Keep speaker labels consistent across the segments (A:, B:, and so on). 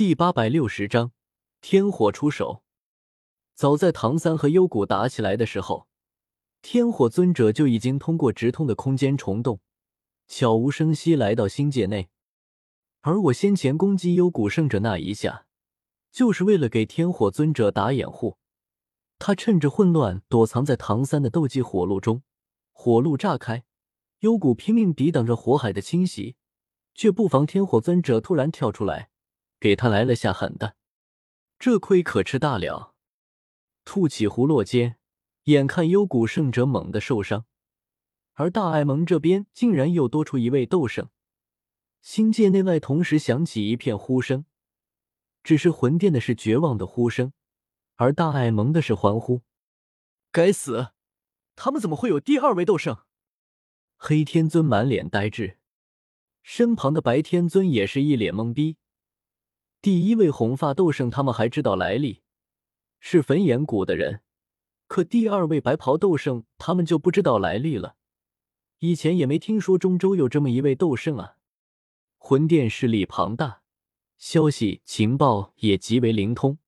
A: 第八百六十章天火出手。早在唐三和幽谷打起来的时候，天火尊者就已经通过直通的空间虫洞，悄无声息来到星界内。而我先前攻击幽谷圣者那一下，就是为了给天火尊者打掩护。他趁着混乱躲藏在唐三的斗技火路中，火路炸开，幽谷拼命抵挡着火海的侵袭，却不防天火尊者突然跳出来。给他来了下狠的，这亏可吃大了。吐起湖落间，眼看幽谷圣者猛地受伤，而大艾蒙这边竟然又多出一位斗圣。星界内外同时响起一片呼声，只是魂殿的是绝望的呼声，而大艾蒙的是欢呼。
B: 该死，他们怎么会有第二位斗圣？
A: 黑天尊满脸呆滞，身旁的白天尊也是一脸懵逼。第一位红发斗圣，他们还知道来历，是焚炎谷的人。可第二位白袍斗圣，他们就不知道来历了。以前也没听说中州有这么一位斗圣啊。魂殿势力庞大，消息情报也极为灵通。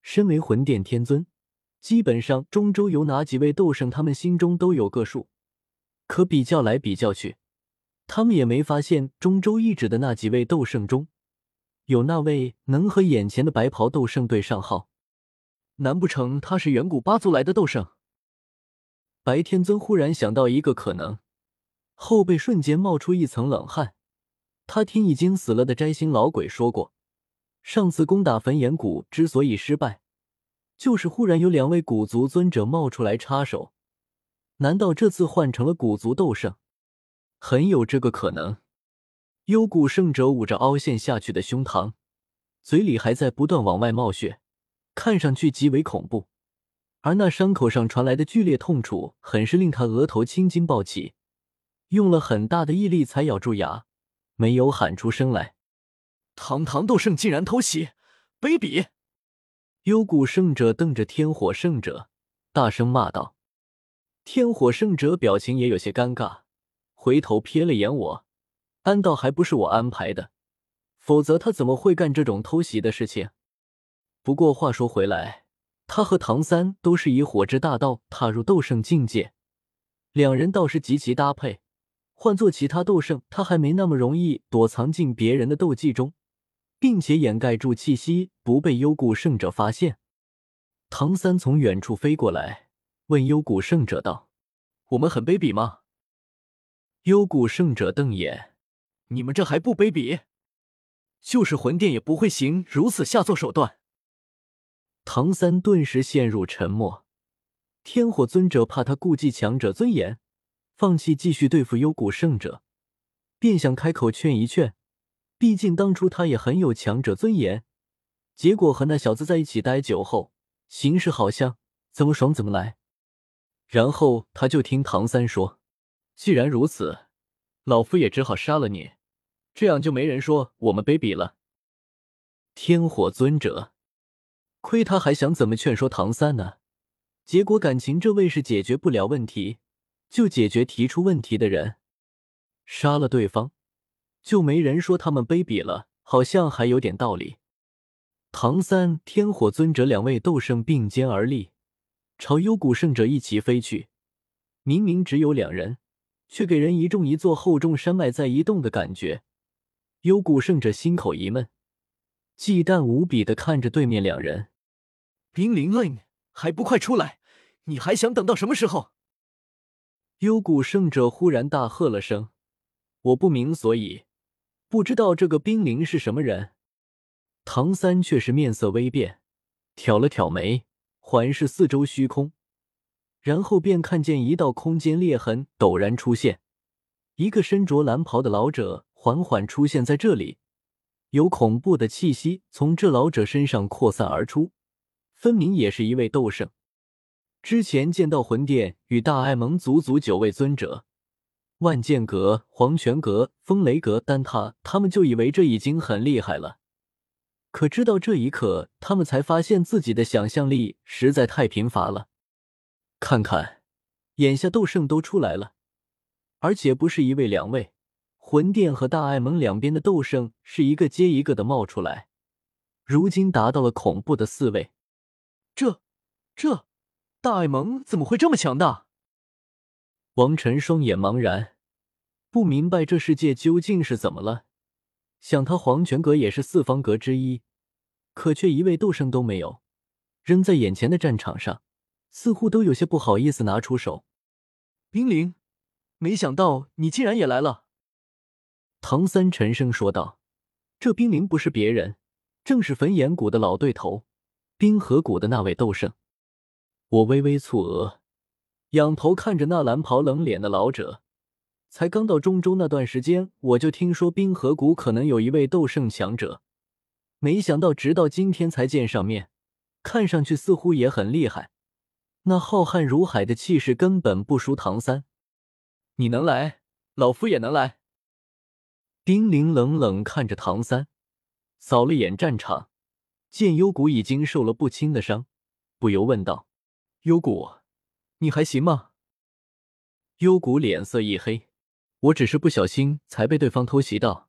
A: 身为魂殿天尊，基本上中州有哪几位斗圣，他们心中都有个数。可比较来比较去，他们也没发现中州一指的那几位斗圣中。有那位能和眼前的白袍斗圣对上号？
B: 难不成他是远古八族来的斗圣？
A: 白天尊忽然想到一个可能，后背瞬间冒出一层冷汗。他听已经死了的摘星老鬼说过，上次攻打焚炎谷之所以失败，就是忽然有两位古族尊者冒出来插手。难道这次换成了古族斗圣？很有这个可能。幽谷圣者捂着凹陷下去的胸膛，嘴里还在不断往外冒血，看上去极为恐怖。而那伤口上传来的剧烈痛楚，很是令他额头青筋暴起，用了很大的毅力才咬住牙，没有喊出声来。
B: 堂堂斗圣竟然偷袭，卑鄙！
A: 幽谷圣者瞪着天火圣者，大声骂道。天火圣者表情也有些尴尬，回头瞥了眼我。安道还不是我安排的，否则他怎么会干这种偷袭的事情？不过话说回来，他和唐三都是以火之大道踏入斗圣境界，两人倒是极其搭配。换做其他斗圣，他还没那么容易躲藏进别人的斗技中，并且掩盖住气息，不被幽谷圣者发现。唐三从远处飞过来，问幽谷圣者道：“
B: 我们很卑鄙吗？”
A: 幽谷圣者瞪眼。
B: 你们这还不卑鄙？就是魂殿也不会行如此下作手段。
A: 唐三顿时陷入沉默。天火尊者怕他顾忌强者尊严，放弃继续对付幽谷圣者，便想开口劝一劝。毕竟当初他也很有强者尊严，结果和那小子在一起待久后，形势好像怎么爽怎么来。然后他就听唐三说：“既然如此，老夫也只好杀了你。”这样就没人说我们卑鄙了。天火尊者，亏他还想怎么劝说唐三呢？结果感情这位是解决不了问题，就解决提出问题的人，杀了对方，就没人说他们卑鄙了，好像还有点道理。唐三、天火尊者两位斗圣并肩而立，朝幽谷圣者一齐飞去。明明只有两人，却给人一重一座厚重山脉在移动的感觉。幽谷圣者心口一闷，忌惮无比的看着对面两人。
B: 冰灵令还不快出来！你还想等到什么时候？
A: 幽谷圣者忽然大喝了声：“我不明所以，不知道这个冰灵是什么人。”唐三却是面色微变，挑了挑眉，环视四周虚空，然后便看见一道空间裂痕陡然出现，一个身着蓝袍的老者。缓缓出现在这里，有恐怖的气息从这老者身上扩散而出，分明也是一位斗圣。之前见到魂殿与大艾蒙足足九位尊者，万剑阁、黄泉阁、风雷阁、丹塔，他们就以为这已经很厉害了。可知道这一刻，他们才发现自己的想象力实在太贫乏了。看看，眼下斗圣都出来了，而且不是一位两位。魂殿和大艾蒙两边的斗圣是一个接一个的冒出来，如今达到了恐怖的四位。
B: 这、这大爱盟怎么会这么强大？
A: 王晨双眼茫然，不明白这世界究竟是怎么了。想他黄泉阁也是四方阁之一，可却一位斗圣都没有，扔在眼前的战场上，似乎都有些不好意思拿出手。
B: 冰灵，没想到你竟然也来了。
A: 唐三沉声说道：“这冰灵不是别人，正是焚炎谷的老对头，冰河谷的那位斗圣。”我微微蹙额，仰头看着那蓝袍冷脸的老者。才刚到中州那段时间，我就听说冰河谷可能有一位斗圣强者，没想到直到今天才见上面，看上去似乎也很厉害。那浩瀚如海的气势根本不输唐三。
B: 你能来，老夫也能来。
A: 丁凌冷冷看着唐三，扫了眼战场，见幽谷已经受了不轻的伤，不由问道：“
B: 幽谷，你还行吗？”
A: 幽谷脸色一黑：“我只是不小心才被对方偷袭到，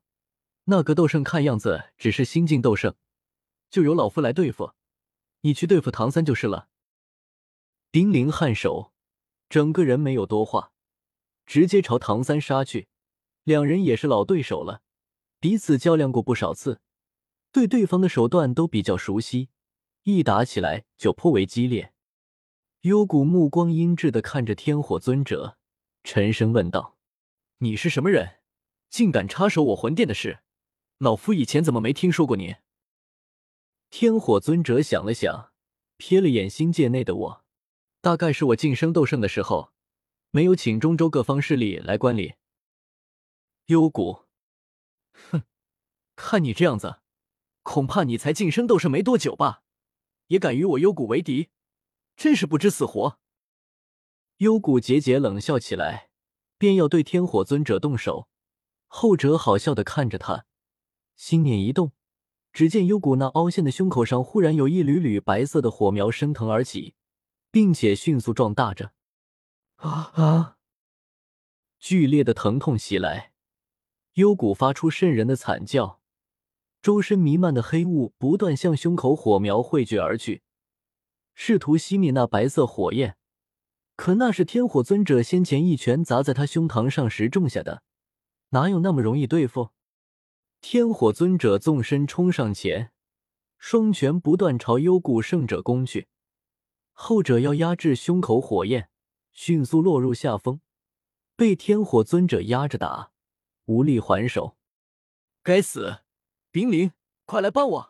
A: 那个斗圣看样子只是新晋斗圣，就由老夫来对付，你去对付唐三就是了。”丁凌颔首，整个人没有多话，直接朝唐三杀去。两人也是老对手了，彼此较量过不少次，对对方的手段都比较熟悉，一打起来就颇为激烈。幽谷目光阴鸷的看着天火尊者，沉声问道：“
B: 你是什么人？竟敢插手我魂殿的事？老夫以前怎么没听说过你？”
A: 天火尊者想了想，瞥了眼星界内的我，大概是我晋升斗圣的时候，没有请中州各方势力来观礼。
B: 幽谷，哼，看你这样子，恐怕你才晋升斗圣没多久吧？也敢与我幽谷为敌，真是不知死活！
A: 幽谷桀桀冷笑起来，便要对天火尊者动手。后者好笑的看着他，心念一动，只见幽谷那凹陷的胸口上忽然有一缕缕白色的火苗升腾而起，并且迅速壮大着。
B: 啊啊！
A: 剧烈的疼痛袭来。幽谷发出渗人的惨叫，周身弥漫的黑雾不断向胸口火苗汇聚而去，试图熄灭那白色火焰。可那是天火尊者先前一拳砸在他胸膛上时种下的，哪有那么容易对付？天火尊者纵身冲上前，双拳不断朝幽谷圣者攻去。后者要压制胸口火焰，迅速落入下风，被天火尊者压着打。无力还手，
B: 该死！冰灵，快来帮我！